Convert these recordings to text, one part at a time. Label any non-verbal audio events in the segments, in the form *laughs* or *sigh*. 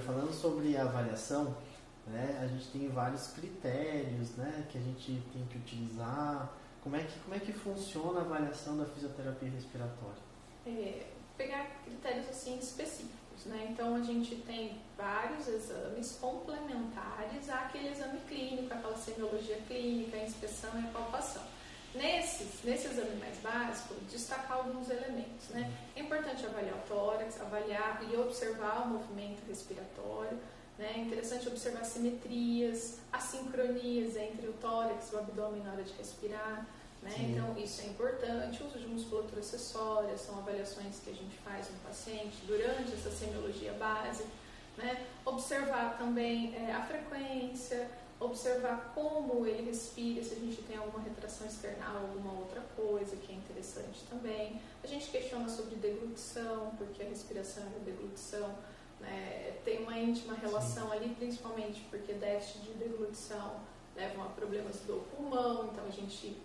Falando sobre avaliação, né, a gente tem vários critérios né, que a gente tem que utilizar. Como é que, como é que funciona a avaliação da fisioterapia respiratória? É, pegar critérios assim específicos. Né? Então a gente tem vários exames complementares àquele exame clínico, aquela semiologia clínica, a inspeção e a palpação. Nesses, nesse exame mais básico, destacar alguns elementos. Né? É importante avaliar o tórax, avaliar e observar o movimento respiratório. Né? É interessante observar simetrias, assincronias entre o tórax e o abdômen na hora de respirar. Né? Então, isso é importante. O uso de musculatura acessória são avaliações que a gente faz no paciente durante essa semiologia básica. Né? Observar também é, a frequência, observar como ele respira, se a gente tem alguma retração external, alguma outra coisa que é interessante também. A gente questiona sobre deglutição, porque a respiração e a deglutição né, tem uma íntima relação ali, principalmente porque déficit de deglutição levam a problemas do pulmão, então a gente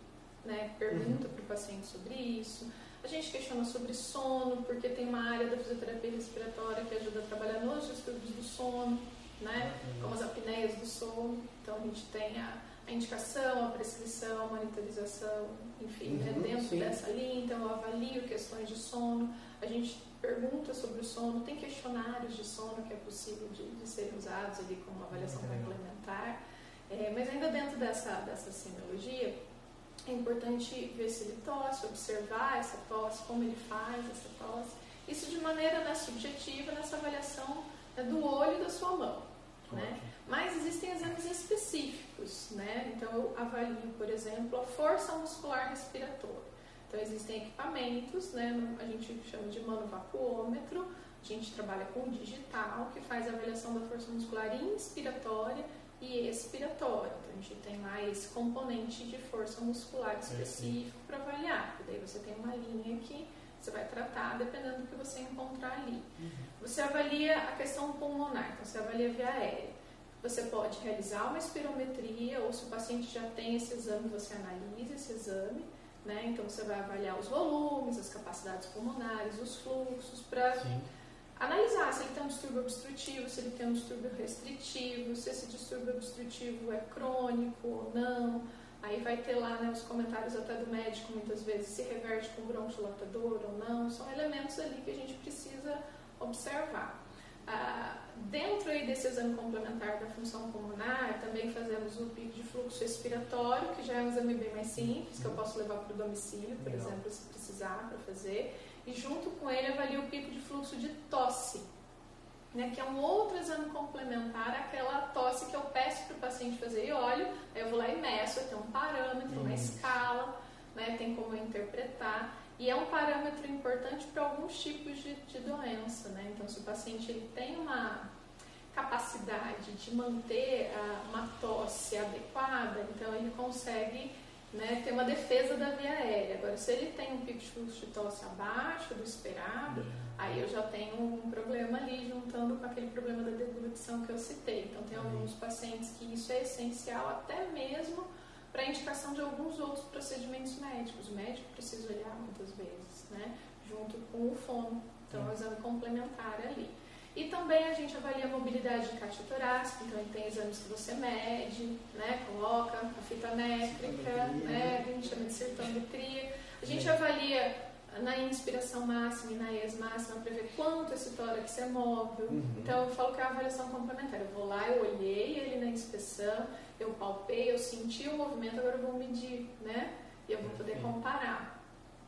né, pergunta uhum. para o paciente sobre isso. A gente questiona sobre sono, porque tem uma área da fisioterapia respiratória que ajuda a trabalhar nos distúrbios do sono né? como as apneias do sono. Então a gente tem a, a indicação, a prescrição, a monitorização, enfim, né? uhum, dentro sim. dessa linha. Então eu avalio questões de sono, a gente pergunta sobre o sono, tem questionários de sono que é possível de, de serem usados ali como avaliação complementar. É, mas ainda dentro dessa, dessa semiologia, é importante ver se ele tosse, observar essa tosse, como ele faz essa tosse. Isso de maneira né, subjetiva nessa avaliação né, do olho da sua mão. Né? Mas existem exames específicos, né? Então eu avalio, por exemplo, a força muscular respiratória. Então existem equipamentos, né? A gente chama de manovacuômetro, a gente trabalha com digital, que faz a avaliação da força muscular inspiratória e expiratória. Então a gente tem lá esse componente de força muscular específico para avaliar. E daí você tem uma linha que você vai tratar dependendo do que você encontrar ali. Uhum. Você avalia a questão pulmonar, então você avalia a via aérea. Você pode realizar uma espirometria ou se o paciente já tem esse exame, você analisa esse exame. Né? Então você vai avaliar os volumes, as capacidades pulmonares, os fluxos, para analisar se ele tem um distúrbio obstrutivo, se ele tem um distúrbio restritivo, se esse distúrbio obstrutivo é crônico ou não Aí vai ter lá né, os comentários até do médico, muitas vezes, se reverte com bronquilatador ou não. São elementos ali que a gente precisa observar. Ah, dentro desse exame complementar da função pulmonar, também fazemos o pico de fluxo respiratório, que já é um exame bem mais simples, que eu posso levar para o domicílio, por Legal. exemplo, se precisar para fazer. E junto com ele avalio o pico de fluxo de tosse, né, que é um outro exame complementar àquela tosse que eu peço para o paciente fazer e olho, aí eu vou lá e meço, tenho um parâmetro, uma escala, né, tem como eu interpretar. E é um parâmetro importante para alguns tipos de, de doença. Né? Então, se o paciente ele tem uma capacidade de manter uh, uma tosse adequada, então ele consegue né, ter uma defesa da via aérea. Agora, se ele tem um pico de fluxo de tosse abaixo do esperado, aí eu já tenho um problema ali juntando com aquele problema da deglutição que eu citei. Então, tem alguns pacientes que isso é essencial até mesmo para indicação de alguns outros procedimentos médicos. O médico precisa olhar muitas vezes, né, junto com o fono. Então, é um exame complementar ali. E também a gente avalia a mobilidade de caixa torácica, então tem exames que você mede, né, coloca a fita métrica, né, a gente chama de cirtometria. A gente avalia na inspiração máxima e na ex máxima para ver quanto esse tórax é móvel. Uhum. Então eu falo que é a avaliação complementar. Eu vou lá, eu olhei ele na inspeção, eu palpei, eu senti o movimento, agora eu vou medir, né? E eu vou poder comparar.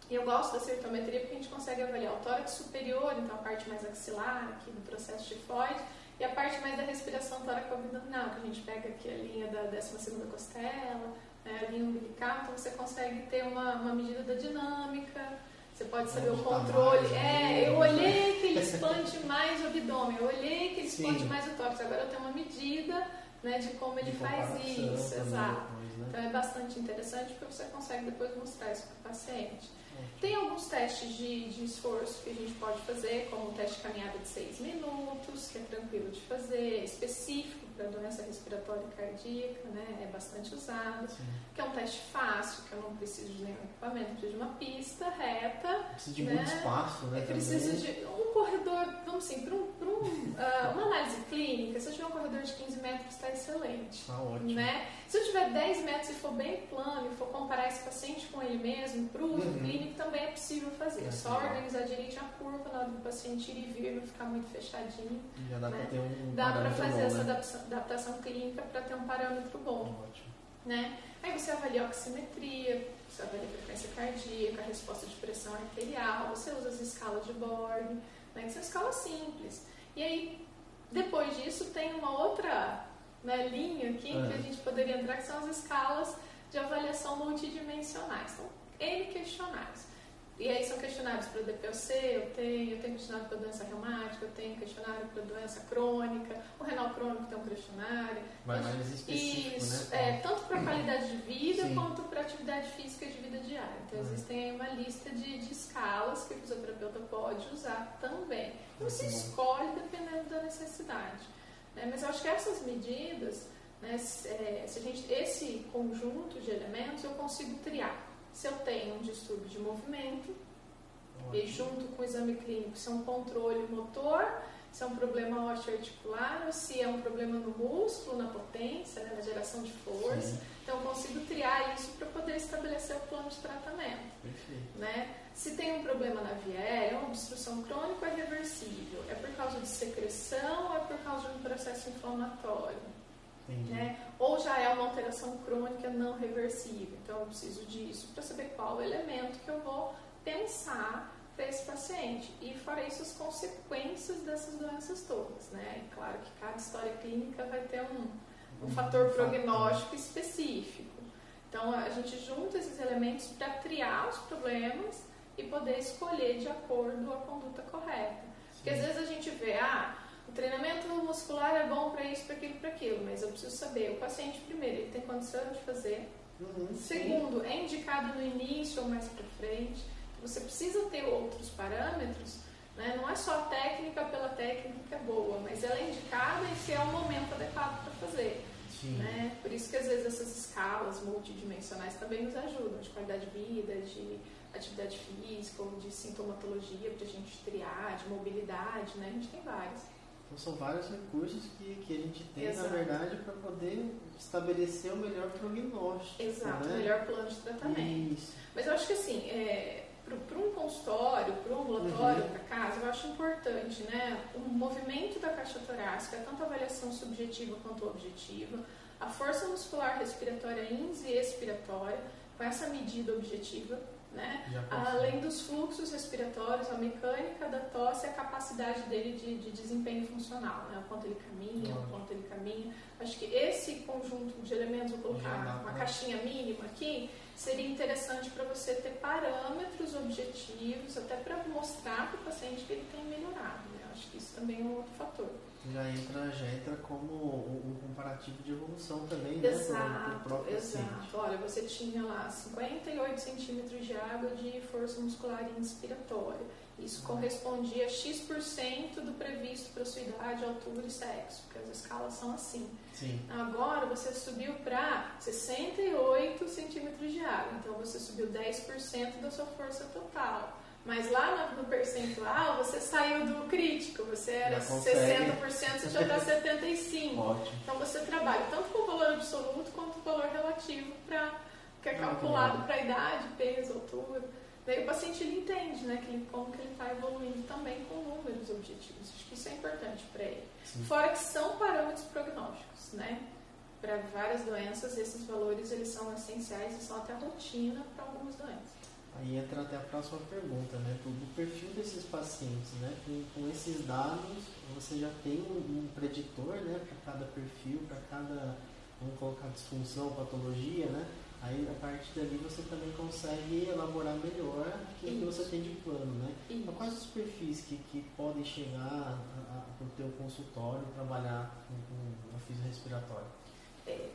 E eu gosto da cirtometria porque a gente consegue avaliar o tórax superior, então a parte mais axilar, aqui do processo tifoide, e a parte mais da respiração tóraco-abdominal, que a gente pega aqui a linha da 12 costela, né, a linha umbilical, então você consegue ter uma, uma medida da dinâmica, você pode saber o controle. Né? É, eu olhei que ele expande mais o abdômen, eu olhei que ele expande Sim. mais o tórax, agora eu tenho uma medida né, de como ele de faz isso, exato. Depois, né? Então é bastante interessante porque você consegue depois mostrar isso para o paciente. Tem alguns testes de, de esforço que a gente pode fazer, como o teste de caminhada de 6 minutos, que é tranquilo de fazer, específico para doença respiratória e cardíaca, né? É bastante usado. Sim. Que é um teste fácil, que eu não preciso de nenhum equipamento, preciso de uma pista reta. Precisa de né? muito espaço, né? Precisa de um corredor, vamos assim, para um, um, uh, uma análise tiver um corredor de 15 metros, está excelente. Tá ótimo. Né? Se eu tiver 10 metros e for bem plano e for comparar esse paciente com ele mesmo, para o uso Uhum. clínico também é possível fazer. É, Só legal. organizar direitinho a curva na hora do paciente ir e vir, não ficar muito fechadinho. Já dá né? pra ter um Dá para fazer bom, essa né? adaptação, adaptação clínica para ter um parâmetro bom. Ótimo. Né? Aí você avalia a oximetria, você avalia a frequência cardíaca, a resposta de pressão arterial, você usa as escalas de Borg, né, que são escalas simples. E aí, depois disso, tem uma outra né, linha aqui É. que a gente poderia entrar, que são as escalas de avaliação multidimensionais. Então, N questionários. E aí são questionários para DPOC, eu tenho, eu tenho questionário para doença reumática, eu tenho questionário para doença crônica, o renal crônico tem um questionário. Vai Mas- mais específico, Isso, né? é, tanto para qualidade de vida Sim. quanto para atividade física de vida diária. Então, Uhum. existem aí uma lista de, de escalas que o fisioterapeuta pode usar também. E bom. escolhe dependendo da necessidade. né? Mas eu acho que essas medidas, né, se, é, se gente, esse conjunto de elementos, eu consigo triar. Se eu tenho um distúrbio de movimento, e Ótimo. junto com o exame clínico, se é um controle motor, se é um problema osteoarticular, ou se é um problema no músculo, na potência, né, na geração de força. Sim, Então, eu consigo triar isso para poder estabelecer o plano de tratamento. perfeito. Né? Se tem um problema na via aérea, uma obstrução crônica é reversível. É por causa de secreção ou é por causa de um processo inflamatório? Entendi. né? Ou já é uma alteração crônica não reversível. Então eu preciso disso para saber qual elemento que eu vou pensar para esse paciente. E fora isso, as consequências dessas doenças todas, né? E claro que cada história clínica vai ter um, um fator prognóstico específico. Então a gente junta esses elementos para triar os problemas e poder escolher de acordo a conduta correta. Porque às vezes a gente vê, ah, treinamento muscular é bom para isso, para aquilo, para aquilo, mas eu preciso saber, o paciente primeiro, ele tem condição de fazer. Uhum, sim. Segundo, é indicado no início ou mais para frente. Você precisa ter outros parâmetros, né? não é só a técnica pela técnica que é boa, mas ela é indicada e se é o momento adequado para fazer. Sim. Né? Por isso que às vezes essas escalas multidimensionais também nos ajudam, de qualidade de vida, de atividade física ou de sintomatologia para a gente triar, de mobilidade, né? A gente tem vários. Então são vários recursos que, que a gente tem, Exato. na verdade, para poder estabelecer o melhor prognóstico. Exato, né? melhor plano de tratamento. Isso. Mas eu acho que assim, é, para um consultório, para um ambulatório, Uhum. para casa, eu acho importante, né? O movimento da caixa torácica, tanto a avaliação subjetiva quanto objetiva, a força muscular respiratória ins e expiratória, com essa medida objetiva, né? Já consigo. Além dos fluxos respiratórios, a mecânica da tosse e a capacidade dele de, de desempenho funcional, né? o quanto ele caminha, o quanto ele caminha. Acho que esse conjunto de elementos, vou colocar uma pra- caixinha mínima aqui, seria interessante para você ter parâmetros objetivos, até para mostrar para o paciente que ele tem melhorado. Né? Acho que isso também é um outro fator. Já entra, já entra como um comparativo de evolução também, né? pro- pro Exato, próprio exato. paciente. Olha, você tinha lá 58 centímetros de água de força muscular inspiratória. Isso correspondia a X% do previsto para sua idade, altura e sexo, porque as escalas são assim. Sim. Agora você subiu para 68 centímetros de água, então você subiu 10% da sua força total. Mas lá no, percentual você saiu do crítico, você era Já consegue. 60%, você já está 75%. *laughs* Ótimo. Então você trabalha tanto com o valor absoluto quanto o valor relativo para que é calculado para a idade, peso, altura. Daí o paciente ele entende, né, que ele, como que ele está evoluindo também com números objetivos. Acho que isso é importante para ele. Sim. Fora que são parâmetros prognósticos, né? Para várias doenças, esses valores eles são essenciais e são até rotina para algumas doenças. Aí entra até a próxima pergunta, né? Do, perfil desses pacientes, né? Com, com esses dados, você já tem um, um preditor, né? Para cada perfil, para cada, vamos colocar disfunção, patologia, né? Aí a partir dali você também consegue elaborar melhor aquilo que você tem de plano, né? Então, quais os perfis que, que podem chegar para o teu consultório trabalhar com, com a fisiorrespiratória? é,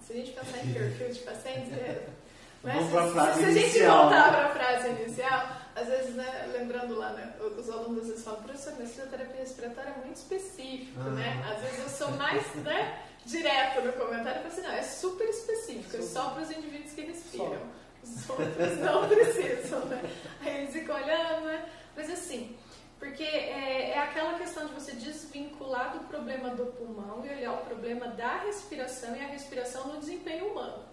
se a gente pensar em perfil de pacientes, é, *laughs* né, Vamos se, se a gente inicial. voltar né? para a frase inicial, às vezes, né, lembrando lá, né, os alunos às vezes falam, professor, mas fisioterapia respiratória é muito específico, Ah. né? Às vezes eu sou mais, né, *laughs* direto no comentário e falo assim, não, é super específico, é só para os indivíduos que respiram. Os *laughs* outros não precisam, né? Aí eles ficam olhando, né? Mas assim, Porque é, é, aquela questão de você desvincular do problema do pulmão e olhar o problema da respiração e a respiração no desempenho humano.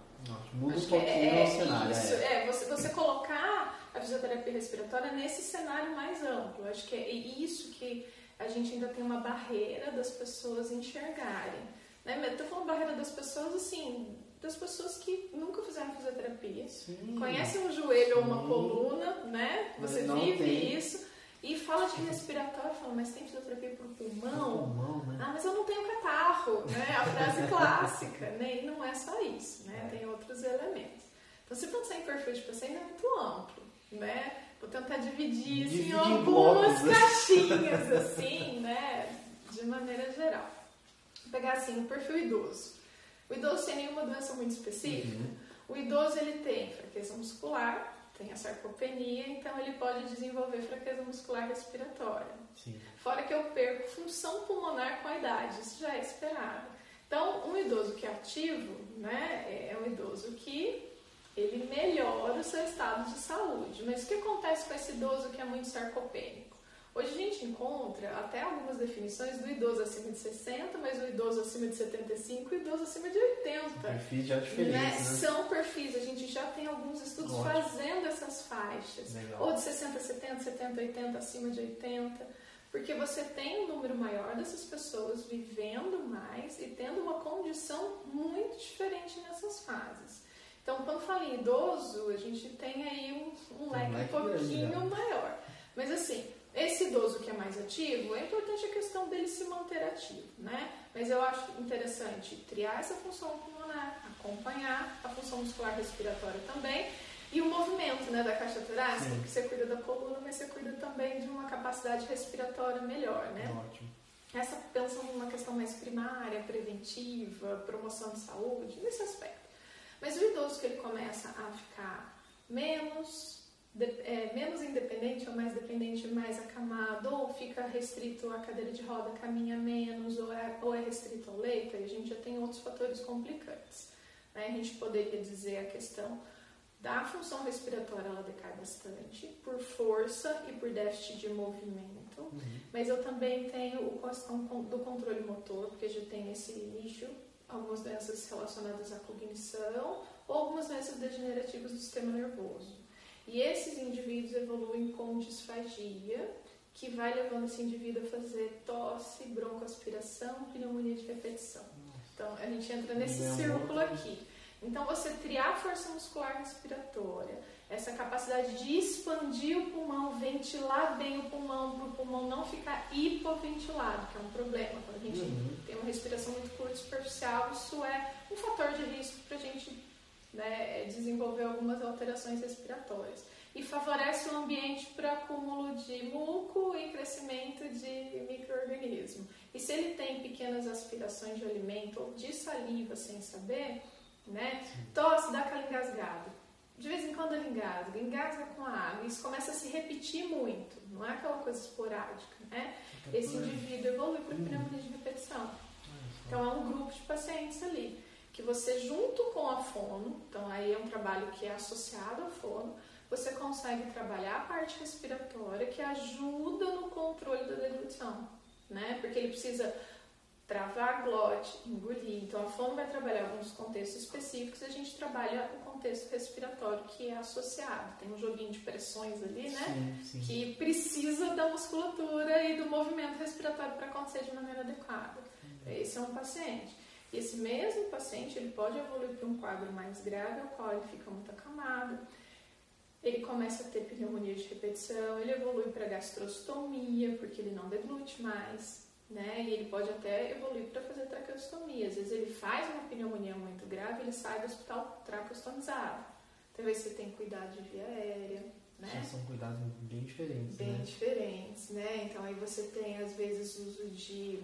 Muda um pouquinho é, o cenário. Isso, é, você, você colocar a fisioterapia respiratória nesse cenário mais amplo. Acho que é isso que a gente ainda tem uma barreira das pessoas enxergarem. Né? Estou falando barreira das pessoas, assim, das pessoas que nunca fizeram fisioterapia, Sim. conhecem um joelho Sim. ou uma coluna, né? Você vive tem. isso e fala de respiratório, fala, mas tem fisioterapia para o pulmão? pulmão né? Ah, mas eu não tenho catarro, né? A frase clássica, né? E não é só isso, né? É. Tem outros elementos. Então, se pensar em perfil de paciente, é muito amplo, né? Vou tentar dividir em algumas blocos, caixinhas, assim, né? De maneira geral. Pegar assim, o perfil idoso. O idoso sem nenhuma doença muito específica. Uhum. O idoso ele tem fraqueza muscular, tem a sarcopenia, então ele pode desenvolver fraqueza muscular respiratória. Sim. Fora que eu perco função pulmonar com a idade, isso já é esperado. Então, um idoso que é ativo, né, é um idoso que ele melhora o seu estado de saúde. Mas o que acontece com esse idoso que é muito sarcopênico? Hoje a gente encontra até algumas definições do idoso acima de 60, mas o idoso acima de 75 e o idoso acima de 80. Perfis já diferentes, né? né? São perfis, a gente já tem alguns estudos Ótimo. fazendo essas faixas. Legal. Ou de 60 a 70, 70 a 80, acima de 80. Porque você tem um número maior dessas pessoas vivendo mais e tendo uma condição muito diferente nessas fases. Então, quando fala em idoso, a gente tem aí um, leque um, leque um pouquinho grande, né? maior. Mas assim, esse idoso que é mais ativo, é importante a questão dele se manter ativo, né? Mas eu acho interessante triar essa função pulmonar, acompanhar a função muscular respiratória também e o movimento né, da caixa torácica, Sim. que você cuida da coluna, mas você cuida também de uma capacidade respiratória melhor, né? Ótimo. Essa pensando numa questão mais primária, preventiva, promoção de saúde, nesse aspecto. Mas o idoso que ele começa a ficar menos de, é, menos independente ou mais dependente, mais acamado, ou fica restrito à cadeira de roda, caminha menos, ou é, ou é restrito ao leito, aí a gente já tem outros fatores complicantes. Né? A gente poderia dizer a questão da função respiratória, ela decai bastante, por força e por déficit de movimento, uhum. mas eu também tenho o questão do controle motor, porque já tem esse nicho, algumas doenças relacionadas à cognição, ou algumas doenças degenerativas do sistema nervoso. E esses indivíduos evoluem com disfagia, que vai levando esse indivíduo a fazer tosse, broncoaspiração, pneumonia de repetição. Então a gente entra nesse círculo aqui. Então você criar força muscular respiratória, essa capacidade de expandir o pulmão, ventilar bem o pulmão, para o pulmão não ficar hipoventilado, que é um problema. Quando a gente uhum. tem uma respiração muito curta superficial, isso é um fator de risco para a gente né, desenvolver algumas alterações respiratórias. E favorece o ambiente para acúmulo de muco e crescimento de microorganismo. E se ele tem pequenas aspirações de alimento ou de saliva sem saber, né, tosse, dá aquela engasgada. De vez em quando ele engasga, engasga com a água, isso começa a se repetir muito, não é aquela coisa esporádica, né? Esse indivíduo evolui para pneumonia de repetição. Então é um grupo de pacientes ali que você junto com a fono, então aí é um trabalho que é associado à fono, você consegue trabalhar a parte respiratória que ajuda no controle da deglutição, né? Porque ele precisa travar a glote, engolir. Então a fono vai trabalhar alguns contextos específicos e a gente trabalha o contexto respiratório que é associado. Tem um joguinho de pressões ali, né? Sim, sim. Que precisa da musculatura e do movimento respiratório para acontecer de maneira adequada. Esse é um paciente. Esse mesmo paciente ele pode evoluir para um quadro mais grave, ao qual ele fica muito acamado, ele começa a ter pneumonia de repetição, ele evolui para gastrostomia, porque ele não deglute mais, né? E ele pode até evoluir para fazer traqueostomia. Às vezes ele faz uma pneumonia muito grave, ele sai do hospital traqueostomizado. Então aí você tem cuidado de via aérea, né? São cuidados bem diferentes, Bem né? diferentes, né? Então aí você tem às vezes uso de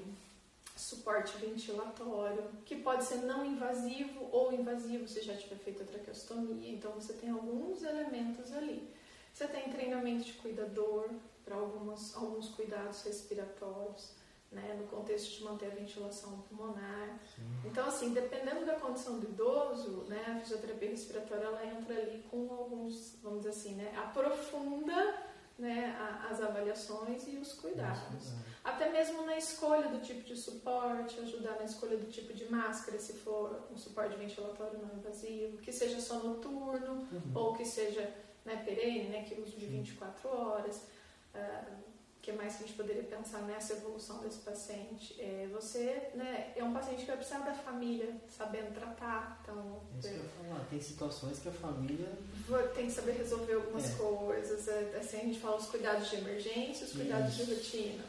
suporte ventilatório, que pode ser não invasivo ou invasivo se já tiver feito a traqueostomia. Então você tem alguns elementos ali. Você tem treinamento de cuidador para alguns, alguns cuidados respiratórios, né, no contexto de manter a ventilação pulmonar. Sim. Então, assim, dependendo da condição do idoso, né, a fisioterapia respiratória ela entra ali com alguns, vamos dizer assim, né, aprofunda né, as avaliações e os cuidados. Até mesmo na escolha do tipo de suporte, ajudar na escolha do tipo de máscara, se for um suporte ventilatório não invasivo, que seja só noturno uhum. ou que seja né, perene, né, que uso de 24 horas. Uh, que mais que a gente poderia pensar nessa evolução desse paciente? É, você né, é um paciente que vai precisar da família sabendo tratar. Então, é isso que eu ia falar. Tem situações que a família. Tem que saber resolver algumas é. coisas. É, assim, a gente fala os cuidados de emergência, os cuidados isso. de rotina.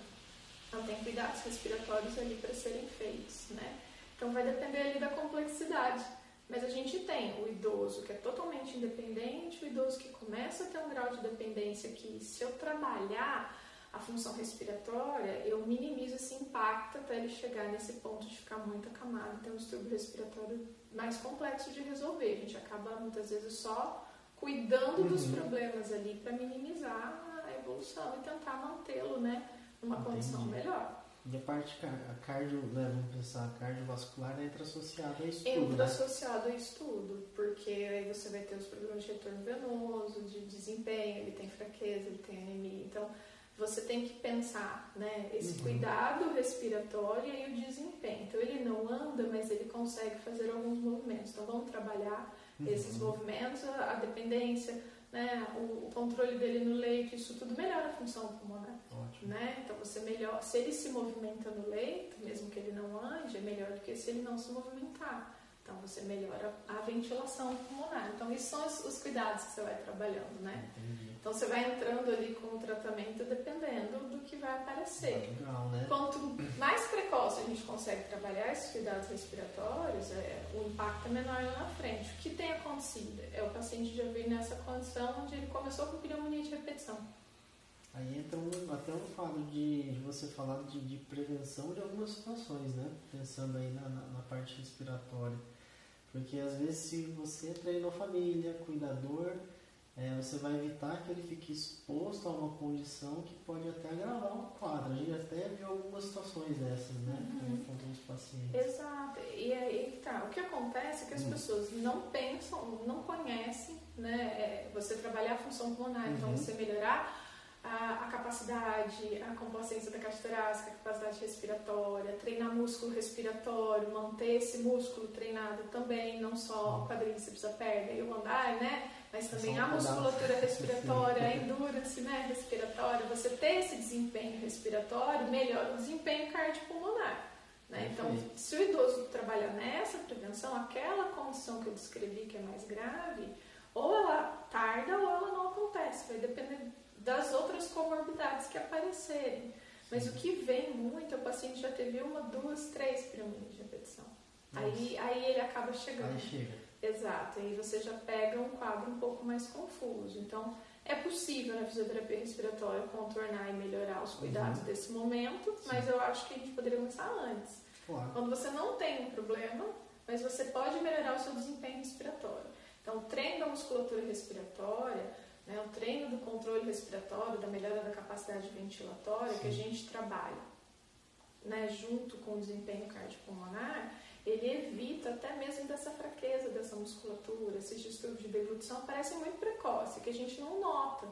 Então, tem cuidados respiratórios ali para serem feitos. Né? Então, vai depender ali da complexidade. Mas a gente tem o idoso que é totalmente independente, o idoso que começa a ter um grau de dependência que, se eu trabalhar a função respiratória, eu minimizo esse impacto até ele chegar nesse ponto de ficar muito acamado, ter um distúrbio respiratório mais complexo de resolver. A gente acaba muitas vezes só cuidando uhum. dos problemas ali para minimizar a evolução e tentar mantê-lo né, numa Entendi. condição melhor. E a parte cardio, né, vamos pensar, cardiovascular entra associada a isso entra tudo, Entra né? associado a isso tudo, porque aí você vai ter os problemas de retorno venoso, de desempenho, ele tem fraqueza, ele tem anemia. Então, você tem que pensar, né, esse uhum. cuidado respiratório e o desempenho. Então ele não anda, mas ele consegue fazer alguns movimentos. Então vamos trabalhar uhum. esses movimentos, a, dependência, né, o, o, controle dele no leito, isso tudo melhora a função pulmonar. Ótimo. Né? Então você melhor, se ele se movimenta no leito, mesmo que ele não ande, é melhor do que se ele não se movimentar. Então você melhora a ventilação pulmonar. Então esses são os, os cuidados que você vai trabalhando, né? Entendi. Então você vai entrando ali com o tratamento dependendo do que vai aparecer. Legal, né? Quanto mais precoce a gente consegue trabalhar esses cuidados respiratórios, é, o impacto é menor lá na frente. O que tem acontecido? É o paciente já vir nessa condição onde ele começou com pneumonia de repetição. Aí entra um, até um fato de, de você falar de, de, prevenção de algumas situações, né? Pensando aí na, na, na parte respiratória. Porque às vezes se você treinou família, cuidador, é, você vai evitar que ele fique exposto a uma condição que pode até agravar o quadro. A gente até viu algumas situações dessas, né? Uhum. Com os pacientes. Exato. E aí tá. O que acontece é que as uhum. pessoas não pensam, não conhecem, né? É, você trabalhar a função pulmonar, então uhum. então você melhorar a, a, capacidade, a complacência da caixa torácica, a capacidade respiratória, treinar músculo respiratório, manter esse músculo treinado também, não só o quadríceps, a perna e o andar, né? Mas também a musculatura *laughs* respiratória, a endurance né, respiratória, você ter esse desempenho respiratório melhora o desempenho cardiopulmonar. Né? Então, se o idoso trabalhar nessa prevenção, aquela condição que eu descrevi que é mais grave, ou ela tarda ou ela não acontece, vai depender das outras comorbidades que aparecerem. Mas o que vem muito, o paciente já teve uma, duas, três pneumonias de repetição. Aí, aí ele acaba chegando. Aí chega. Exato, aí você já pega um quadro um pouco mais confuso. Então, é possível na fisioterapia respiratória contornar e melhorar os cuidados uhum. desse momento, Sim. mas eu acho que a gente poderia começar antes. Claro. Quando você não tem um problema, mas você pode melhorar o seu desempenho respiratório. Então, o treino da musculatura respiratória, né, o treino do controle respiratório, da melhora da capacidade ventilatória Sim. que a gente trabalha né, junto com o desempenho cardiopulmonar, ele evita até mesmo dessa fraqueza dessa musculatura, esses distúrbios de deglutição parecem muito precoce, que a gente não nota.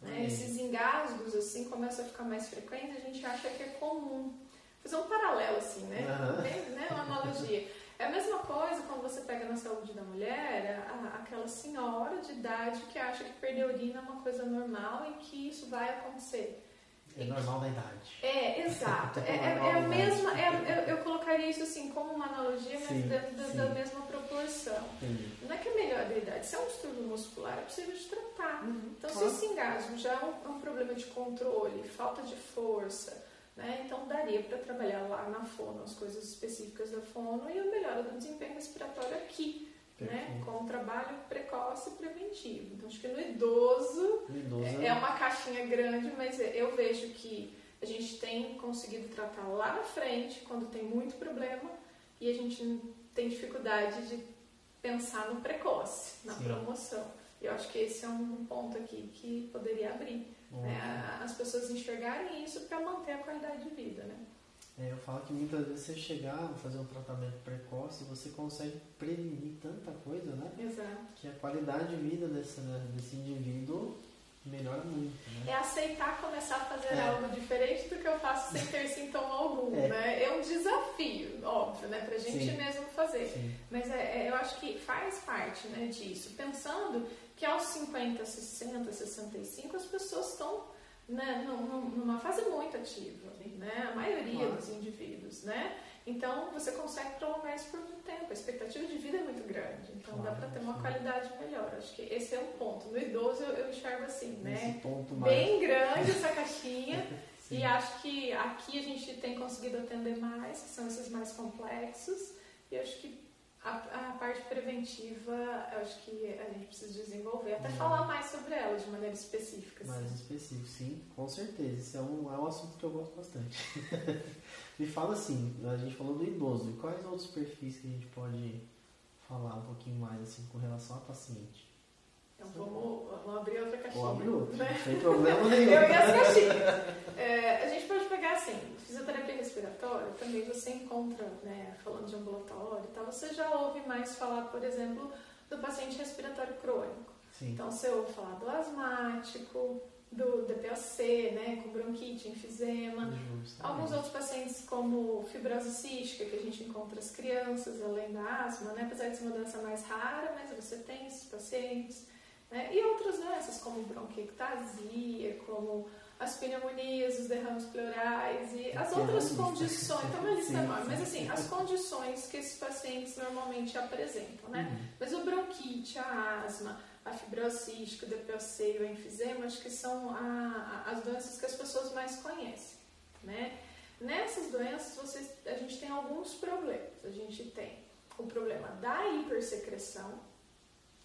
Né? Uhum. Esses engasgos assim começam a ficar mais frequentes, a gente acha que é comum. Vou fazer um paralelo assim, né? Uhum. né? Uma analogia. *laughs* É a mesma coisa quando você pega na saúde da mulher, a, aquela senhora de idade que acha que perder urina é uma coisa normal e que isso vai acontecer. É normal da idade. É, exato. *laughs* é, é, é, a mesma. É, eu, eu, colocaria isso assim como uma analogia, mas sim, dentro da, da, mesma proporção. Entendi. Não é que é melhor da idade. Se é um distúrbio muscular, é possível de tratar. Uhum, então, claro. se esse engasgo já é um, um problema de controle, falta de força, né? Então daria para trabalhar lá na fono as coisas específicas da fono e a melhora do desempenho respiratório aqui, né? com um trabalho precoce e preventivo. Então acho que no idoso, idoso é, é uma caixinha grande, mas eu vejo que a gente tem conseguido tratar lá na frente quando tem muito problema e a gente tem dificuldade de pensar no precoce, na Sim. promoção. Eu acho que esse é um ponto aqui que poderia abrir né? As pessoas enxergarem isso para manter a qualidade de vida, né? É, eu falo que muitas vezes você chegar a fazer um tratamento precoce, você consegue prevenir tanta coisa, né? Exato. Que a qualidade de vida desse, né, desse indivíduo melhora muito. Né? É aceitar começar a fazer É. algo diferente do que eu faço sem ter *laughs* sintoma algum, É. né? É um desafio, óbvio, né? Pra gente Sim. mesmo fazer. Sim. Mas é, é, eu acho que faz parte né, disso. Pensando que aos 50, 60, 65 as pessoas estão né, num- num- numa fase muito ativa, né? A maioria Claro. dos indivíduos, né? Então você consegue prolongar isso por muito tempo. A expectativa de vida é muito grande, então dá Claro, para ter uma sim. qualidade melhor. Acho que esse é um ponto. No idoso eu, eu enxergo assim, né? Nesse ponto mais. Bem grande essa caixinha. *laughs* E acho que aqui a gente tem conseguido atender mais, que são esses mais complexos. E acho que a, a parte preventiva, eu acho que a gente precisa desenvolver, até falar mais sobre ela de maneira específica. Mais assim. específico, sim, com certeza. Isso é um, é um assunto que eu gosto bastante. *laughs* Me fala assim, a gente falou do idoso, quais outros perfis que a gente pode falar um pouquinho mais assim com relação a paciente? Então vamos, vamos abrir outra caixinha. Ou abre outro, né? sem problema *laughs* nenhum. Eu e as caixinhas. É, a gente pode pegar assim, fisioterapia respiratória, também você encontra, né, falando de ambulatório e tal, você já ouve mais falar, por exemplo, do paciente respiratório crônico. Sim. Então você ouve falar do asmático, do DPOC, né, com bronquite, enfisema. Justo, Alguns outros pacientes, como fibrose cística, que a gente encontra as crianças, além da asma, né? apesar de ser uma doença mais rara, mas você tem esses pacientes. Né? E outras doenças, como bronquiectasia, como as pneumonias, os derrames pleurais e as é outras condições. Então, uma lista enorme, mas sim, assim, sim. as condições que esses pacientes normalmente apresentam, né? Uhum. Mas o bronquite, a asma, a fibrose cística, o DPOC o enfisema, acho que são a- a- as doenças que as pessoas mais conhecem, né? Nessas doenças, vocês, a gente tem alguns problemas. A gente tem o problema da hipersecreção,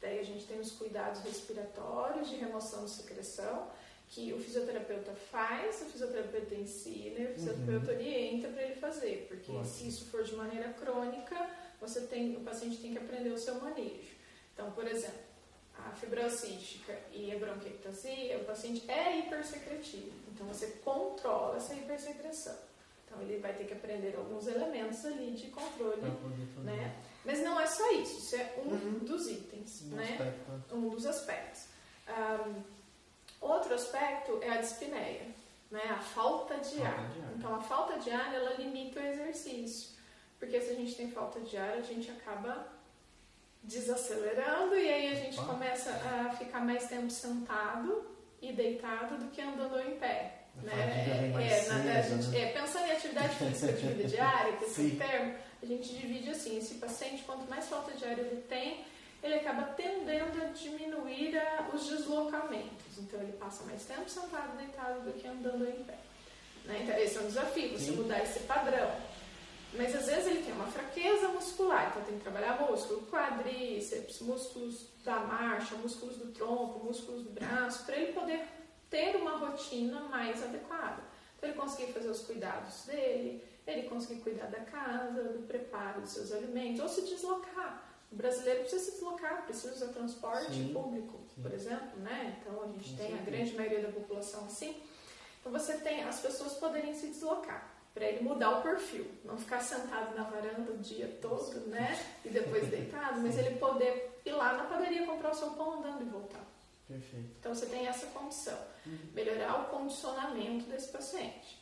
daí a gente tem os cuidados respiratórios de remoção de secreção, que o fisioterapeuta faz, o fisioterapeuta ensina e o fisioterapeuta orienta para ele fazer, porque Ótimo. se isso for de maneira crônica, você tem, o paciente tem que aprender o seu manejo. Então, por exemplo, a fibrose cística e a bronquiectasia, o paciente é hipersecretivo, então você controla essa hipersecreção. Então, ele vai ter que aprender alguns elementos ali de controle, né? Mas não é só isso, isso é um Uhum. dos itens, um né? aspecto. um dos aspectos. Ahm, outro aspecto é a dispneia, né? a falta de Falta ar. de ar. Então, a falta de ar, ela limita o exercício. Porque se a gente tem falta de ar, a gente acaba desacelerando e aí a gente Opa. começa a ficar mais tempo sentado e deitado do que andando em pé. Né? mais É, na- a cedo, gente- né? é, pensando em atividade física *laughs* de vida diária, que esse é o termo, a gente divide assim, esse paciente, quanto mais falta de ar ele tem, ele acaba tendendo a diminuir a- os deslocamentos. Então ele passa mais tempo sentado, deitado do que andando em pé. Né? Então esse é um desafio, você Sim. mudar esse padrão. Mas às vezes ele tem uma fraqueza muscular, então tem que trabalhar músculo, quadríceps, músculos da marcha, músculos do tronco, músculos do braço, para ele poder ter uma rotina mais adequada. Para ele conseguir fazer os cuidados dele, ele conseguir cuidar da casa, do preparo dos seus alimentos, ou se deslocar. O brasileiro precisa se deslocar, precisa usar transporte Sim, público, sim. por exemplo, né? Então a gente Com tem a grande maioria da população assim. Então você tem as pessoas poderem se deslocar para ele mudar o perfil, não ficar sentado na varanda o dia todo, né? E depois *laughs* deitado, mas ele poder ir lá na padaria comprar o seu pão andando e voltar. Perfeito. Então você tem essa condição, Uhum. melhorar o condicionamento desse paciente.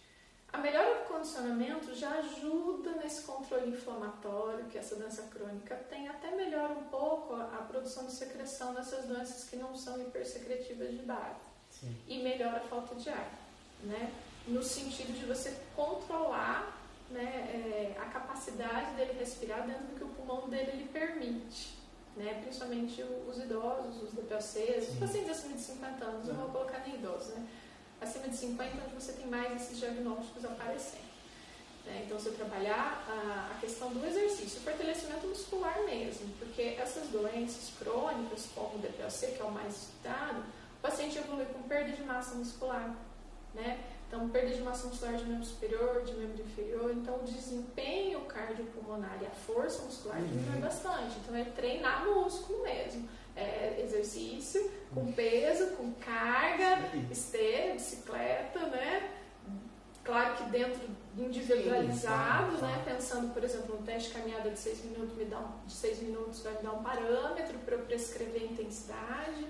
A melhora do condicionamento já ajuda nesse controle inflamatório que essa doença crônica tem, até melhora um pouco a, produção de secreção dessas doenças que não são hipersecretivas de base Sim. e melhora a falta de ar, né? No sentido de você controlar né, é, a capacidade dele respirar dentro do que o pulmão dele lhe permite, né? Principalmente os idosos, os DPOCs, os pacientes acima de 50 anos, não vou colocar nem idosos, né? Acima de 50 onde você tem mais esses diagnósticos aparecendo. né? Então, você trabalhar a, a questão do exercício, o fortalecimento muscular mesmo, porque essas doenças crônicas, como o DPOC, que é o mais estudado, o paciente evolui com perda de massa muscular, né? Então, perda de massa muscular de membro superior, de membro inferior. Então, o desempenho cardiopulmonar e a força muscular Uhum. diminui bastante. Então, é treinar músculo mesmo. É exercício com peso, com carga, Isso esteira, bicicleta, né? Claro que dentro individualizado, Sim, né? Pensando, por exemplo, no teste de caminhada de 6 minutos, me dá um, de seis minutos vai me dar um parâmetro para eu prescrever intensidade,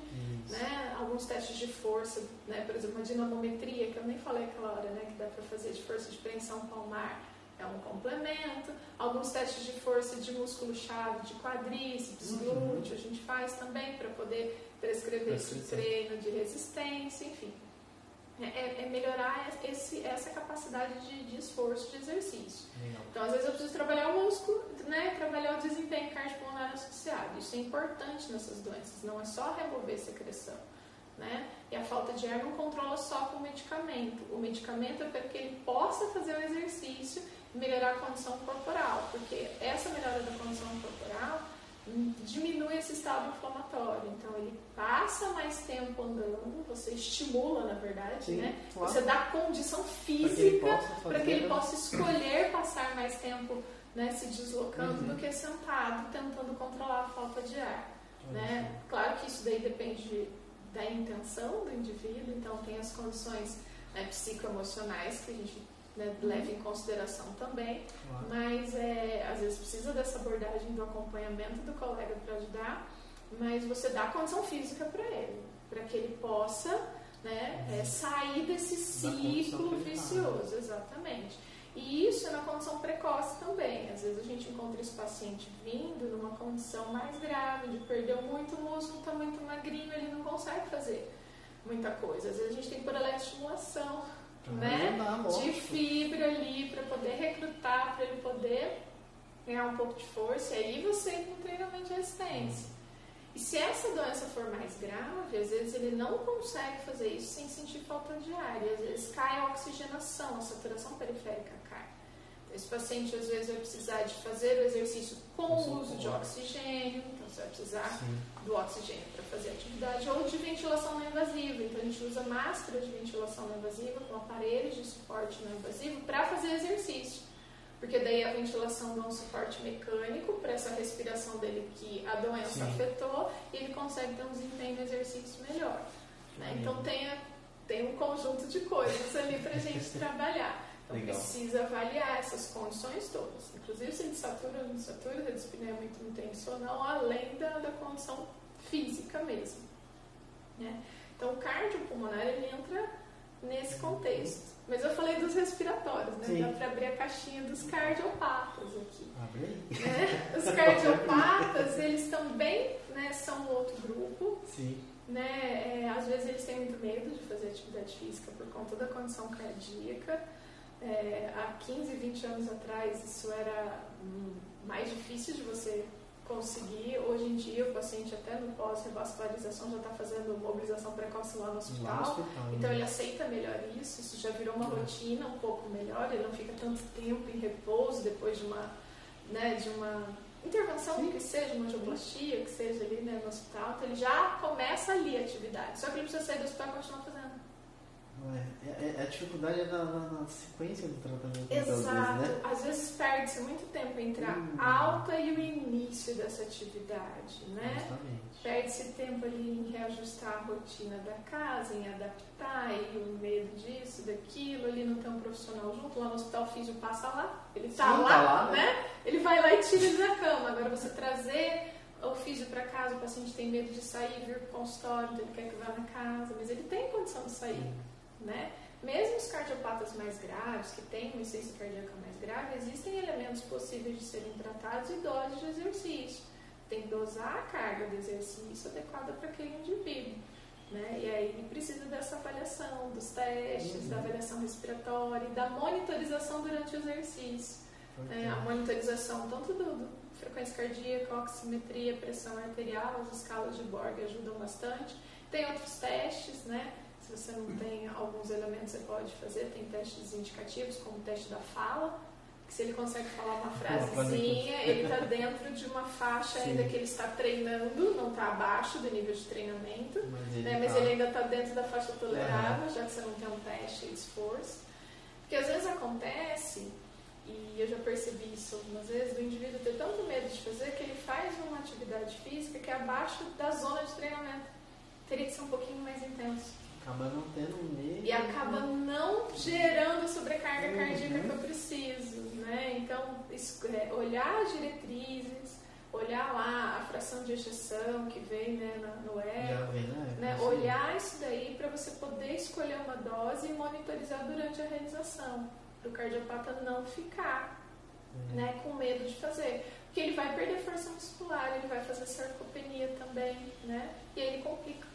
né? Alguns testes de força, né? Por exemplo, a dinamometria, que eu nem falei aquela hora, né? Que dá para fazer de força de preensão palmar é um complemento. Alguns testes de força de músculo-chave, de quadríceps, uhum. glúteo, a gente faz também para poder prescrever esse treino de resistência, enfim. É, é, é melhorar esse, essa capacidade de, de, esforço, de exercício. Legal. Então, às vezes eu preciso trabalhar o músculo, né, trabalhar o desempenho cardiopulmonar associado. Isso é importante nessas doenças, não é só remover secreção. Né? E a falta de ar não controla só com o medicamento. O medicamento é para que ele possa fazer o exercício melhorar a condição corporal, porque essa melhora da condição corporal diminui esse estado inflamatório. Então ele passa mais tempo andando, você estimula, na verdade, Sim, né? Claro. Você dá condição física para que ele possa escolher passar mais tempo né, se deslocando uhum. do que sentado, tentando controlar a falta de ar. Né? Claro que isso daí depende da intenção do indivíduo, então tem as condições né, psicoemocionais que a gente né, leva em consideração também, claro. mas é, às vezes precisa dessa abordagem do acompanhamento do colega para ajudar, mas você dá condição física para ele, para que ele possa né, é, sair desse ciclo vicioso, exatamente. E isso é na condição precoce também. Às vezes a gente encontra esse paciente vindo numa condição mais grave, de perdeu muito músculo, está muito magrinho, ele não consegue fazer muita coisa. Às vezes a gente tem que pôr estimulação né? de fibra ali para poder recrutar, para ele poder ganhar um pouco de força. E aí você entra no treinamento de resistência. E se essa doença for mais grave, às vezes ele não consegue fazer isso sem sentir falta de ar. E às vezes cai a oxigenação, a saturação periférica cai. Esse paciente às vezes vai precisar de fazer o exercício com o uso de oxigênio, então você vai precisar Sim. do oxigênio fazer a atividade, ou de ventilação não invasiva. Então a gente usa máscara de ventilação não invasiva com aparelhos de suporte não invasivo para fazer exercício. Porque daí a ventilação dá um suporte mecânico para essa respiração dele que a doença Sim. afetou e ele consegue ter um desempenho no exercício melhor. Né? Então tem, a, tem um conjunto de coisas ali para a gente *laughs* trabalhar. Então Legal. precisa avaliar essas condições todas. Inclusive se ele satura ou não satura, se despineia muito intenso ou não, além da, da condição física mesmo. Né? Então o cardiopulmonar ele entra nesse contexto. Mas eu falei dos respiratórios, né? Sim. Dá para abrir a caixinha dos cardiopatas aqui. Abre. Né? *laughs* Os cardiopatas, eles também né, são outro grupo. Sim. Né? É, às vezes eles têm muito medo de fazer atividade física por conta da condição cardíaca. É, há 15, 20 anos atrás isso era mais difícil de você conseguir. Hoje em dia, o paciente, até no pós-revascularização, já está fazendo mobilização precoce lá no hospital. Lá no hospital então, né? ele aceita melhor isso. Isso já virou uma é. rotina um pouco melhor. Ele não fica tanto tempo em repouso depois de uma, né, de uma intervenção, Sim. que seja uma angioplastia, que seja ali né, no hospital. Então, ele já começa ali a atividade. Só que ele precisa sair do hospital e continuar fazendo. É, é, a dificuldade é na, na, na, sequência do tratamento. Exato. Vezes, né? Às vezes perde-se muito tempo entre a hum. alta e o início dessa atividade, né? Perde-se tempo ali em reajustar a rotina da casa, em adaptar, e o medo disso, daquilo, ali não tem um profissional junto, lá no hospital físico passa lá, ele tá, Sim, lá, tá lá, né? né? Ele vai lá e tira ele da cama. Agora você trazer o físico para casa, o paciente tem medo de sair, vir para o consultório, então ele quer que vá na casa, mas ele tem condição de sair. Né? Mesmo os cardiopatas mais graves, que têm uma insuficiência cardíaca mais grave, existem elementos possíveis de serem tratados e doses de exercício. Tem que dosar a carga de exercício adequada para aquele indivíduo. Né? E aí precisa dessa avaliação, dos testes, uhum. da avaliação respiratória, da monitorização durante o exercício. Né? A monitorização tanto do, do, frequência cardíaca, oximetria, pressão arterial, as escalas de Borg ajudam bastante. Tem outros testes, né? Se você não tem alguns elementos, você pode fazer. Tem testes indicativos, como o teste da fala, que se ele consegue falar uma frasezinha, ele está dentro de uma faixa Sim. ainda que ele está treinando, não está abaixo do nível de treinamento, mas ele, né? mas tá... ele ainda está dentro da faixa tolerável, já que você não tem um teste de esforço. Porque às vezes acontece, e eu já percebi isso algumas vezes, do indivíduo ter tanto medo de fazer que ele faz uma atividade física que é abaixo da zona de treinamento. Teria que ser um pouquinho mais intenso Acaba não tendo medo. E acaba não gerando a sobrecarga Uhum. cardíaca que eu preciso, né? Então, é, olhar as diretrizes, olhar lá a fração de ejeção que vem né, no Já eco, vem, né? né? Assim, Olhar isso daí para você poder escolher uma dose e monitorizar durante a realização, para o cardiopata não ficar é. né, com medo de fazer. Porque ele vai perder força muscular, ele vai fazer sarcopenia também, né? E aí ele complica.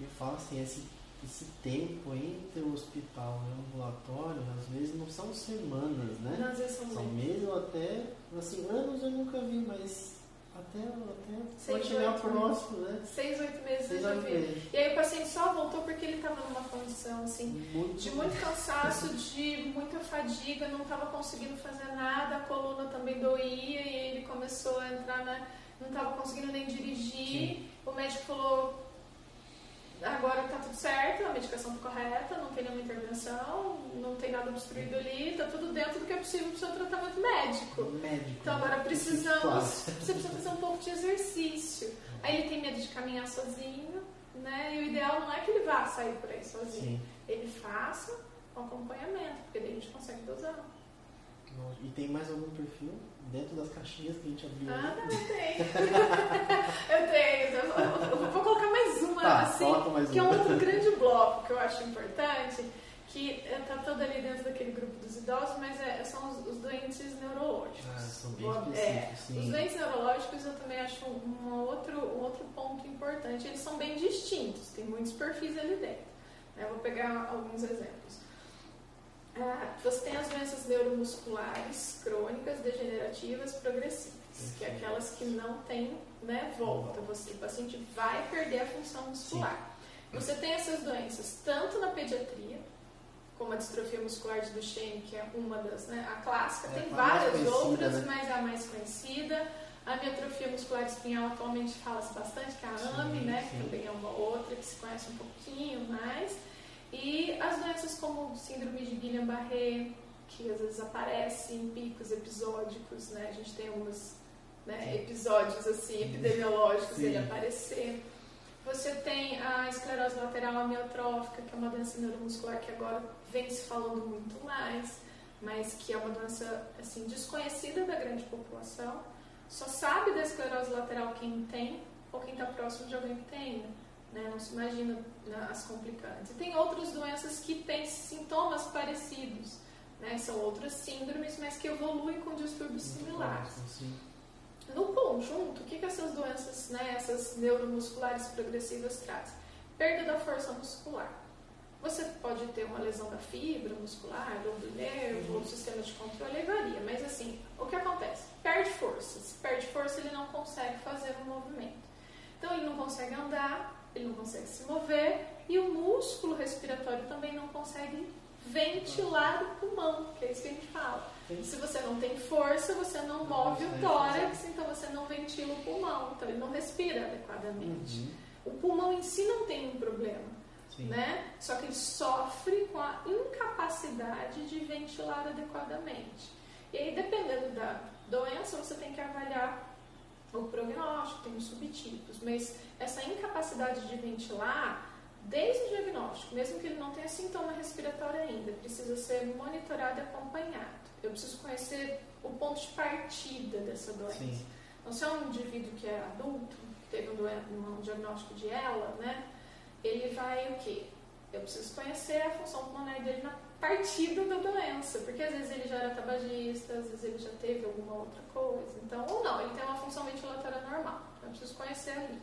Eu falo assim, esse, esse tempo entre o hospital e o ambulatório, às vezes não são semanas, né? Às vezes são São meses. ou até, assim, anos eu nunca vi, mas até, até Seis, chegar próximo, né? Seis, oito meses Seis eu já oito meses. E aí o paciente só voltou porque ele estava numa condição assim Muito, de muito cansaço, *laughs* de muita fadiga, não estava conseguindo fazer nada, a coluna também doía e ele começou a entrar na. não estava conseguindo nem dirigir. O médico falou. Agora tá tudo certo, a medicação tá correta, não tem nenhuma intervenção, não tem nada obstruído ali, tá tudo dentro do que é possível pro seu tratamento médico. médico. Então agora né? precisamos, Claro. você precisa fazer um pouco de exercício. Aí ele tem medo de caminhar sozinho, né? E o ideal não é que ele vá sair por aí sozinho. Sim. Ele faça um acompanhamento, porque daí a gente consegue dosar. E tem mais algum perfil dentro das caixinhas que a gente abriu? Ah, aí? não, eu tenho. *laughs* eu tenho. Eu vou- eu vou colocar mais uma, Tá, assim, mais que é um uma. outro grande bloco que eu acho importante, que está todo ali dentro daquele grupo dos idosos, mas é- são os, os doentes neurológicos. Ah, são bem Vou- específicos, é, sim. Os doentes neurológicos eu também acho um, um outro, um outro ponto importante. Eles são bem distintos, tem muitos perfis ali dentro. Eu vou pegar alguns exemplos. Ah, você tem as doenças neuromusculares crônicas, degenerativas, progressivas, que é aquelas que não têm né, volta. Você, o paciente vai perder a função muscular. Você tem essas doenças tanto na pediatria, como a distrofia muscular de Duchenne, que é uma das, né, a clássica, É, tem várias outras, né? mas é a mais conhecida. A miotrofia muscular espinhal atualmente fala-se bastante, que é a AME, né, que também é uma outra que se conhece um pouquinho mais. Síndrome de Guillain-Barré, que às vezes aparece em picos episódicos, né? A gente tem alguns né, episódios assim epidemiológicos Sim. dele aparecer. Você tem a esclerose lateral amiotrófica, que é uma doença neuromuscular que agora vem se falando muito mais, mas que é uma doença assim desconhecida da grande população. Só sabe da esclerose lateral quem tem ou quem está próximo de alguém que tenha. Né? Não se imagina né, as complicantes. E tem outras doenças que têm sintomas parecidos. Né? São outras síndromes, mas que evoluem com distúrbios similares. No conjunto, o que, que essas doenças, né, essas neuromusculares progressivas trazem? Perda da força muscular. Você pode ter uma lesão da fibra muscular, ou do nervo, ou do sistema de controle, varia. Mas assim, o que acontece? Perde força. Se perde força, ele não consegue fazer um movimento. Então ele não consegue andar, ele não consegue se mover, e o músculo respiratório também não consegue ventilar o pulmão, que é isso que a gente fala. Sim. Se você não tem força, você não move o tórax, então você não ventila o pulmão, então ele não respira adequadamente. Uhum. O pulmão em si não tem um problema, Sim. né? Só que ele sofre com a incapacidade de ventilar adequadamente. E aí, dependendo da doença, você tem que avaliar o prognóstico, tem os subtipos, mas essa incapacidade de ventilar, desde o diagnóstico, mesmo que ele não tenha sintoma respiratório ainda, precisa ser monitorado e acompanhado. Eu preciso conhecer o ponto de partida dessa doença. Sim. Então, se é um indivíduo que é adulto, que teve um, um diagnóstico de ELA, né? Ele vai o quê? Eu preciso conhecer a função pulmonar dele na partida da doença, porque às vezes ele já era tabagista, às vezes ele já teve alguma outra coisa. Então, ou não, ele tem uma função ventilatória normal. Então, eu preciso conhecer ali.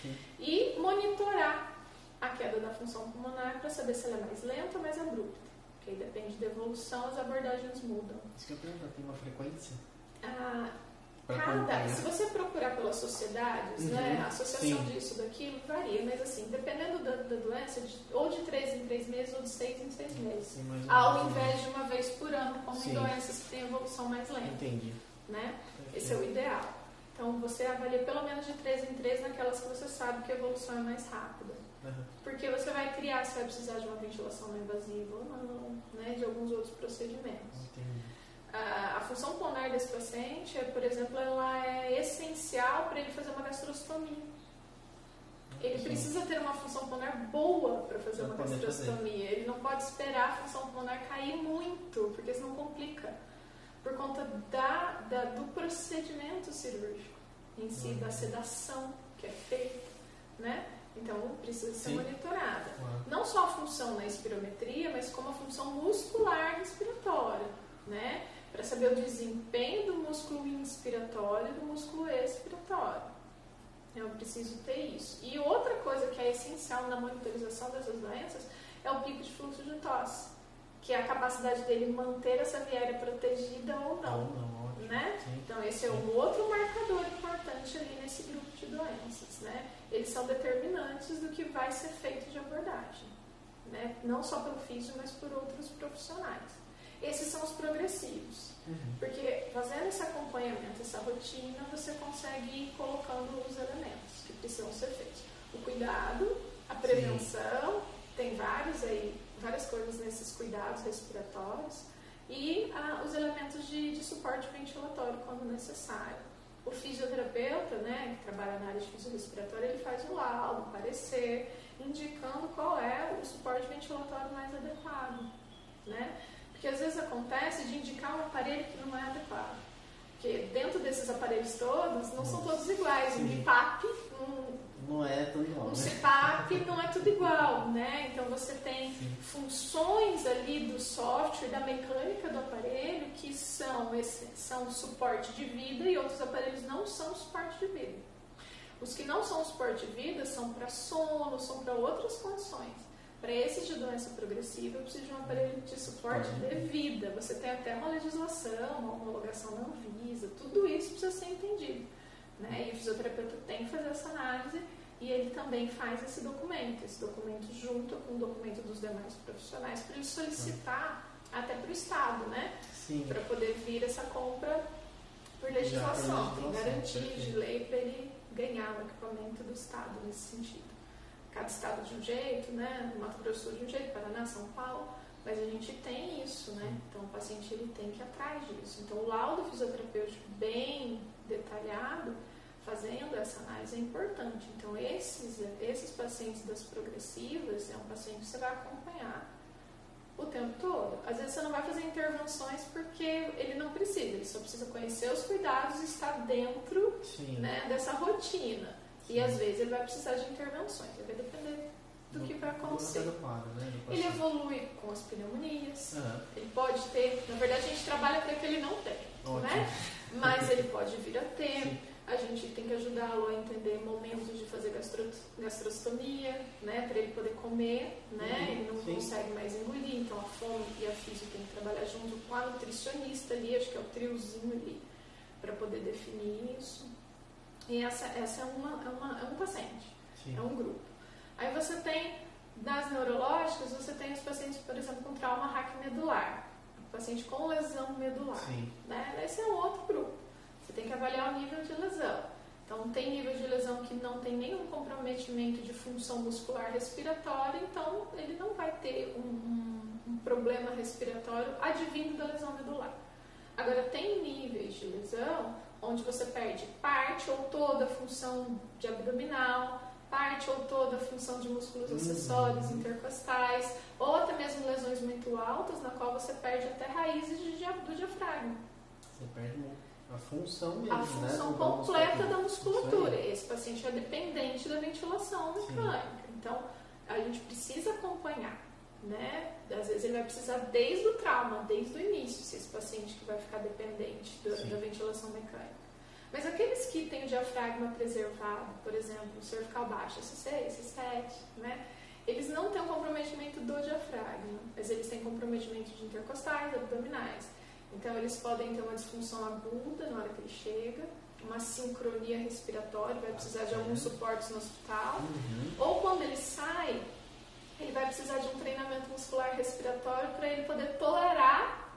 Sim. E monitorar a queda da função pulmonar para saber se ela é mais lenta ou mais abrupta. Porque aí depende da evolução, as abordagens mudam. Isso que eu pergunto, tem uma frequência? Ah, Cada, se você procurar pelas sociedades, Uhum, né, a associação sim. disso, daquilo, varia, mas assim, dependendo da, da doença, de- ou de 3 em 3 meses ou de 6 em 6 meses. Sim, mais Ao invés de uma vez por ano, como Sim. em doenças que têm evolução mais lenta, Entendi. né? Esse é o ideal. Então, você avalia pelo menos de 3 em 3 naquelas que você sabe que a evolução é mais rápida. Aham. Porque você vai criar se vai precisar de uma ventilação não invasiva ou não, né, de alguns outros procedimentos. Entendi. A, a função pulmonar desse paciente, é, por exemplo, ela é essencial para ele fazer uma gastrostomia. Ele precisa ter uma função pulmonar boa para fazer Pra uma poder gastrostomia. Ele não pode esperar a função pulmonar cair muito, porque senão complica. Por conta da, da- do procedimento cirúrgico em si, Uhum. da sedação que é feita, né? Então precisa ser Sim. monitorada. Claro. Não só a função na espirometria, mas como a função muscular respiratória, né? Para saber o desempenho do músculo inspiratório e do músculo expiratório. Eu preciso ter isso. E outra coisa que é essencial na monitorização dessas doenças é o pico de fluxo de tosse, que é a capacidade dele manter essa via aérea protegida ou não, Ou não, né? Sim. Então esse é um outro marcador importante ali nesse grupo de doenças, né? Eles são determinantes do que vai ser feito de abordagem, né? Não só pelo físico, mas por outros profissionais. Esses são os progressivos, Uhum. porque fazendo esse acompanhamento, essa rotina, você consegue ir colocando os elementos que precisam ser feitos. O cuidado, a prevenção, tem vários aí, várias coisas nesses cuidados respiratórios e ah, os elementos de, de suporte ventilatório quando necessário. O fisioterapeuta, né, que trabalha na área de fisiorrespiratória, ele faz o laudo, o parecer, indicando qual é o suporte ventilatório mais adequado, né? Porque às vezes acontece de indicar um aparelho que não é adequado. Porque dentro desses aparelhos todos, não são todos iguais. Um. BIPAP, um Não é igual, um né? CPAP não é tudo igual, né? Então você tem funções ali do software, da mecânica do aparelho que são, esse, são suporte de vida e outros aparelhos não são suporte de vida. Os que não são suporte de vida são para sono, são para outras condições. Para esse de doença progressiva, eu preciso de um aparelho de suporte de vida. Você tem até uma legislação, uma homologação da Anvisa, tudo isso precisa ser entendido. Né? E o fisioterapeuta tem que fazer essa análise e ele também faz esse documento, esse documento junto com o documento dos demais profissionais, para ele solicitar até para o Estado, né? Para poder vir essa compra por legislação, tem garantia de lei para ele ganhar o equipamento do Estado nesse sentido. Cada estado de um jeito, né? Mato Grosso de um jeito, Paraná, São Paulo, mas a gente tem isso, né? Então o paciente ele tem que ir atrás disso. Então o laudo fisioterapêutico bem detalhado, fazendo essa análise é importante. Então esses, esses pacientes das progressivas é um paciente que você vai acompanhar o tempo todo. Às vezes você não vai fazer intervenções porque ele não precisa, ele só precisa conhecer os cuidados e estar dentro né, dessa rotina. E às vezes ele vai precisar de intervenções, vai depender do que vai acontecer. Quadro, né, Ele evolui com as pneumonias, Aham. ele pode ter, na verdade a gente trabalha para que ele não tenha, né? Mas ele pode vir a ter. Sim. A gente tem que ajudá-lo a entender momentos de fazer gastro, gastrostomia, né? Para ele poder comer, né? Uhum, Ele não sim. consegue mais engolir, então a fome e a física tem que trabalhar junto com a nutricionista ali, acho que é o triozinho ali, para poder definir isso. E essa, essa é, uma, é, uma, é um paciente. Sim. É um grupo. Aí você tem, das neurológicas, você tem os pacientes, por exemplo, com trauma raquimedular. Paciente com lesão medular. Sim. Né? Esse é um outro grupo. Você tem que avaliar o nível de lesão. Então, tem nível de lesão que não tem nenhum comprometimento de função muscular respiratória, então ele não vai ter um, um- um problema respiratório advindo da lesão medular. Agora, tem níveis de lesão onde você perde parte ou toda a função de abdominal, parte ou toda a função de músculos Uhum. acessórios intercostais, ou até mesmo lesões muito altas, na qual você perde até raízes de do diafragma. Você perde a função mesmo, A né? função do- completa da musculatura. Esse paciente é dependente da ventilação mecânica. Então, a gente precisa acompanhar, né? Às vezes ele vai precisar desde o trauma, desde o início, se esse paciente que vai ficar dependente da, Sim. da ventilação mecânica. Mas aqueles que têm o diafragma preservado, por exemplo, cervical baixo, S6, S7, né? Eles não têm um comprometimento do diafragma, mas eles têm comprometimento de intercostais, abdominais. Então, eles podem ter uma disfunção aguda na hora que ele chega, uma sincronia respiratória, vai precisar de alguns suportes no hospital. Uhum. Ou quando ele sai, ele vai precisar de um treinamento muscular respiratório para ele poder tolerar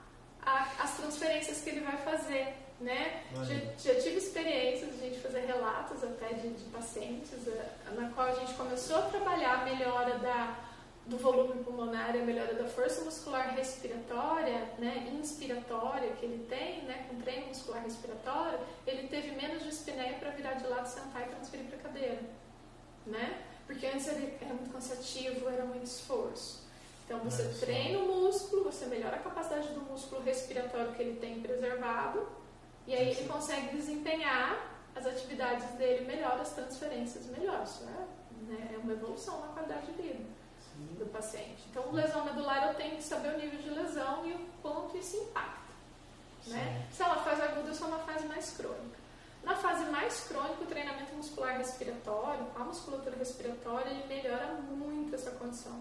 a- as transferências que ele vai fazer, né? Já, já tive experiências de a gente fazer relatos até de, de pacientes, eh, na qual a gente começou a trabalhar a melhora da, do volume pulmonar, a melhora da força muscular respiratória, né, inspiratória que ele tem, né, com treino muscular respiratório, ele teve menos dispneia para virar de lado, sentar e transferir para a cadeira, né? Porque antes ele era muito cansativo, era muito esforço. Então você treina o músculo, você melhora a capacidade do músculo respiratório que ele tem preservado, e aí ele consegue desempenhar as atividades dele melhor, as transferências melhor. Isso é, né, é uma evolução na qualidade de vida Sim. do paciente. Então, lesão medular eu tenho que saber o nível de lesão e o quanto isso impacta. Né? Se ela faz aguda ou se ela faz mais crônica. Na fase mais crônica, o treinamento muscular respiratório, a musculatura respiratória, ele melhora muito essa condição.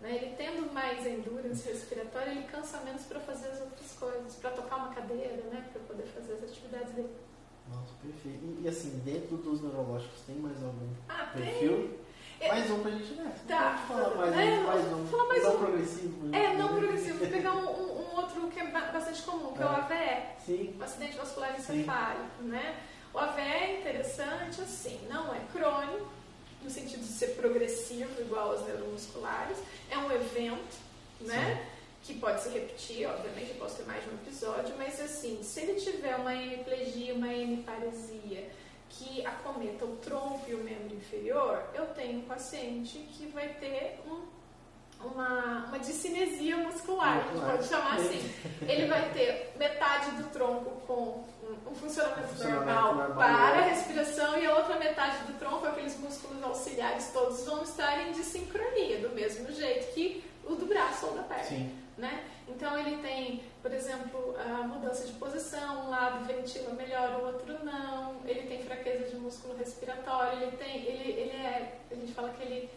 Né? Ele tendo mais endurance respiratória, ele cansa menos para fazer as outras coisas, para tocar uma cadeira, né? para poder fazer as atividades dele. Nossa, perfeito. E, e, assim, dentro dos neurológicos, tem mais algum ah, perfil? Tem. Mais um pra gente ver. Tá. Falar mais, é, um, mais um. Falar mais não um. progressivo. É, não progressivo. Vou pegar um, um, um, outro que é bastante comum, que é, é o AVE. Sim. O acidente vascular encefálico, né? O AVE é interessante, assim, não é crônico, no sentido de ser progressivo, igual aos neuromusculares. É um evento, né? Sim que pode se repetir, obviamente, eu posso ter mais de um episódio, mas assim, se ele tiver uma hemiplegia, uma hemiparesia que acometa o tronco e o membro inferior, eu tenho um paciente que vai ter um, uma, uma discinesia muscular, a gente pode chamar assim. *laughs* Ele vai ter metade do tronco com um, funcionamento, funcionamento normal, normal, para a respiração e a outra metade do tronco, aqueles músculos auxiliares todos vão estar em dissincronia, do mesmo jeito que o do braço ou da perna. Sim. Né? Então ele tem, por exemplo, a mudança de posição, um lado ventila melhor, o outro não, ele tem fraqueza de músculo respiratório, ele tem, ele, ele é, a gente fala que ele,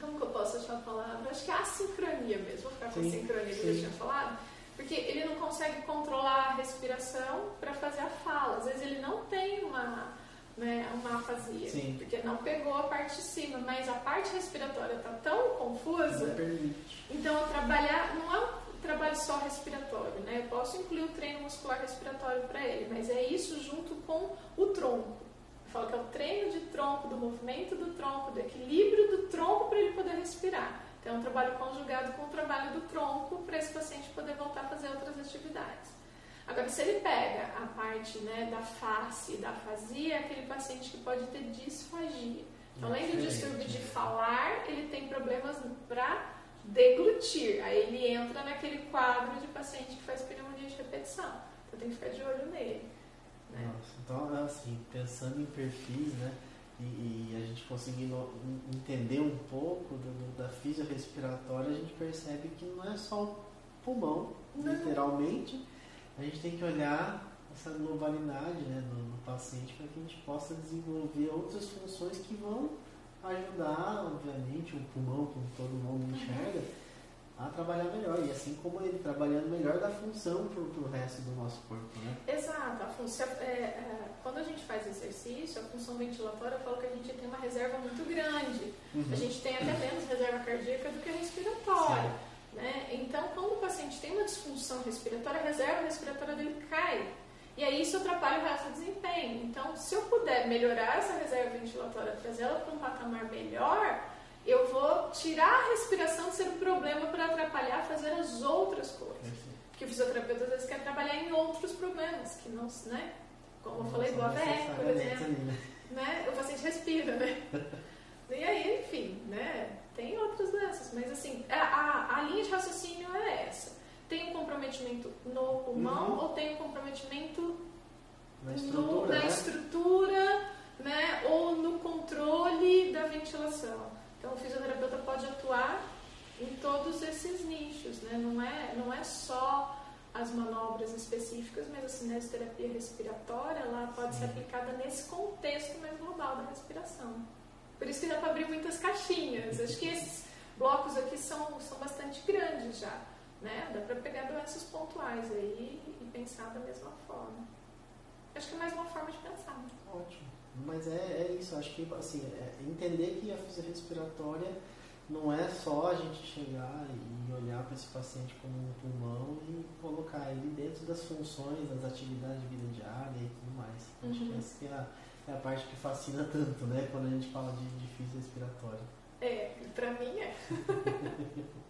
como que eu posso achar a palavra? Acho que é assincronia mesmo, vou ficar com a sincronia que eu tinha falado, porque ele não consegue controlar a respiração para fazer a fala, às vezes ele não tem uma né, uma afasia. Sim. Porque não pegou a parte de cima, mas a parte respiratória está tão confusa. Então, trabalhar não é um trabalho só respiratório, né? Eu posso incluir o treino muscular respiratório para ele, mas é isso junto com o tronco. Eu falo que é o treino de tronco, do movimento do tronco, do equilíbrio do tronco para ele poder respirar. Então, é um trabalho conjugado com o trabalho do tronco para esse paciente poder voltar a fazer outras atividades. Agora, se ele pega a parte né, da face, da afasia, é aquele paciente que pode ter disfagia. Então, além do distúrbio de falar, ele tem problemas para deglutir. Aí ele entra naquele quadro de paciente que faz pneumonia de repetição. Então, tem que ficar de olho nele. Né? Nossa, então, assim, pensando em perfis, né? E, e, a gente conseguindo entender um pouco do, da fisiorrespiratória, a gente percebe que não é só o pulmão, não. literalmente, a gente tem que olhar essa globalidade né, do, do paciente para que a gente possa desenvolver outras funções que vão ajudar, obviamente, o pulmão, como todo mundo enxerga, a trabalhar melhor. E assim como ele trabalhando melhor, dá função para o resto do nosso corpo. Né? Exato. A função, é, é, quando a gente faz exercício, a função ventilatória, eu falo que a gente tem uma reserva muito grande. Uhum. A gente tem até menos reserva cardíaca do que respiratória. Sim. Né? Então, quando o paciente tem uma disfunção respiratória, a reserva respiratória dele cai. E aí isso atrapalha o resto do desempenho. Então, se eu puder melhorar essa reserva ventilatória, trazer ela para um patamar melhor, eu vou tirar a respiração de ser um problema para atrapalhar fazer as outras coisas. Porque o fisioterapeuta às vezes quer trabalhar em outros problemas, que não, né? Como eu falei do AVE, por exemplo. Né? O paciente respira, né? *laughs* E aí, enfim, né? Tem outras dessas, mas assim, a, a, a linha de raciocínio é essa. Tem um comprometimento no pulmão uhum. ou tem um comprometimento na estrutura, no, na né? estrutura né? ou no controle da ventilação. Então, o fisioterapeuta pode atuar em todos esses nichos, né? não, é, não é só as manobras específicas, mas a cinesioterapia respiratória ela pode ser aplicada nesse contexto mais global da respiração. Por isso que dá para abrir muitas caixinhas. Acho que esses blocos aqui são, são bastante grandes já. Né? Dá para pegar doenças pontuais aí e pensar da mesma forma. Acho que é mais uma forma de pensar. Ótimo. Mas é, é isso, acho que assim, é entender que a fisiologia respiratória não é só a gente chegar e olhar para esse paciente como um pulmão e colocar ele dentro das funções, das atividades de vida diária e tudo mais. Uhum. Acho que uhum. essa que é a, é a parte que fascina *laughs* tanto, né? Quando a gente fala de difícil respiratório. É, pra mim é. *laughs*